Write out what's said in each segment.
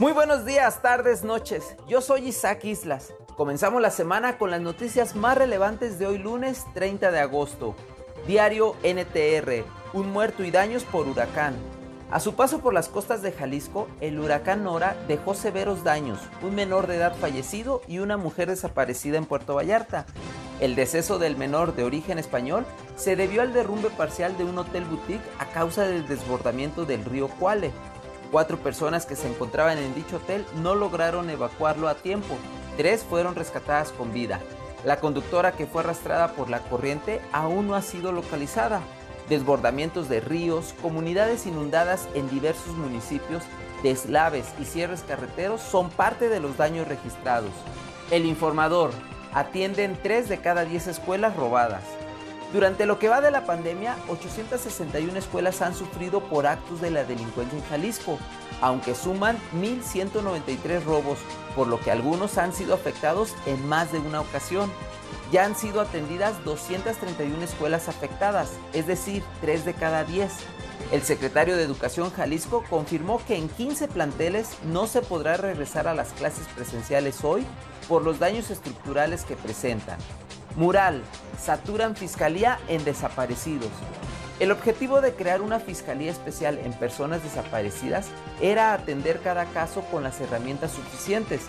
Muy buenos días, tardes, noches. Yo soy Isaac Islas. Comenzamos la semana con las noticias más relevantes de hoy lunes 30 de agosto. Diario NTR, un muerto y daños por huracán. A su paso por las costas de Jalisco, el huracán Nora dejó severos daños, un menor de edad fallecido y una mujer desaparecida en Puerto Vallarta. El deceso del menor de origen español se debió al derrumbe parcial de un hotel boutique a causa del desbordamiento del río Cuale. Cuatro personas que se encontraban en dicho hotel no lograron evacuarlo a tiempo. Tres fueron rescatadas con vida. La conductora que fue arrastrada por la corriente aún no ha sido localizada. Desbordamientos de ríos, comunidades inundadas en diversos municipios, deslaves y cierres carreteros son parte de los daños registrados. El informador atienden 3 de cada 10 escuelas robadas. Durante lo que va de la pandemia, 861 escuelas han sufrido por actos de la delincuencia en Jalisco, aunque suman 1.193 robos, por lo que algunos han sido afectados en más de una ocasión. Ya han sido atendidas 231 escuelas afectadas, es decir, 3 de cada 10. El secretario de Educación Jalisco confirmó que en 15 planteles no se podrá regresar a las clases presenciales hoy por los daños estructurales que presentan. Mural, saturan fiscalía en desaparecidos. El objetivo de crear una fiscalía especial en personas desaparecidas era atender cada caso con las herramientas suficientes,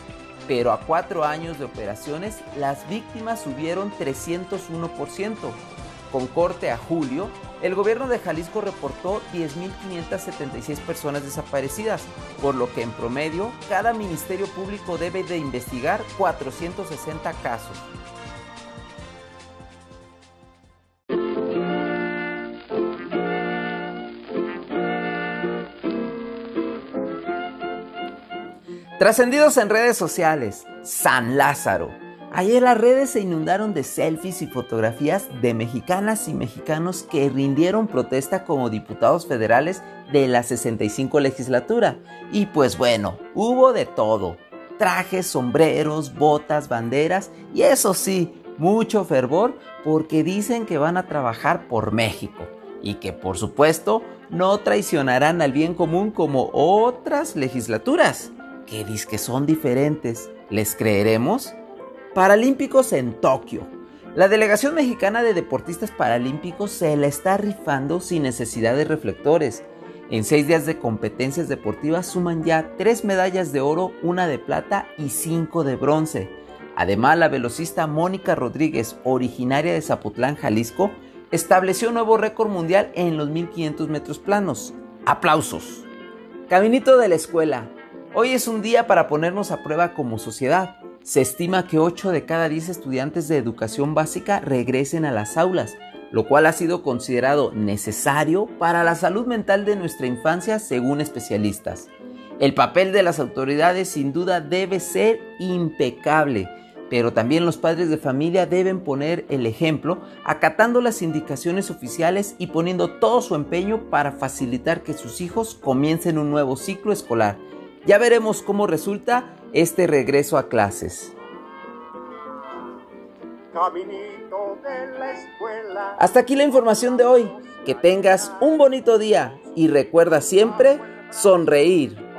pero a cuatro años de operaciones las víctimas subieron 301%. Con corte a julio, el gobierno de Jalisco reportó 10.576 personas desaparecidas, por lo que en promedio cada ministerio público debe de investigar 460 casos. Trascendidos en redes sociales, San Lázaro. Ayer las redes se inundaron de selfies y fotografías de mexicanas y mexicanos que rindieron protesta como diputados federales de la 65 legislatura. Y pues bueno, hubo de todo. Trajes, sombreros, botas, banderas y eso sí, mucho fervor porque dicen que van a trabajar por México y que por supuesto no traicionarán al bien común como otras legislaturas que que son diferentes. ¿Les creeremos? Paralímpicos en Tokio. La delegación mexicana de deportistas paralímpicos se la está rifando sin necesidad de reflectores. En seis días de competencias deportivas suman ya tres medallas de oro, una de plata y cinco de bronce. Además, la velocista Mónica Rodríguez, originaria de Zapotlán, Jalisco, estableció un nuevo récord mundial en los 1500 metros planos. ¡Aplausos! Caminito de la escuela. Hoy es un día para ponernos a prueba como sociedad. Se estima que 8 de cada 10 estudiantes de educación básica regresen a las aulas, lo cual ha sido considerado necesario para la salud mental de nuestra infancia según especialistas. El papel de las autoridades sin duda debe ser impecable, pero también los padres de familia deben poner el ejemplo acatando las indicaciones oficiales y poniendo todo su empeño para facilitar que sus hijos comiencen un nuevo ciclo escolar ya veremos cómo resulta este regreso a clases. Hasta aquí la información de hoy. Que tengas un bonito día y recuerda siempre sonreír.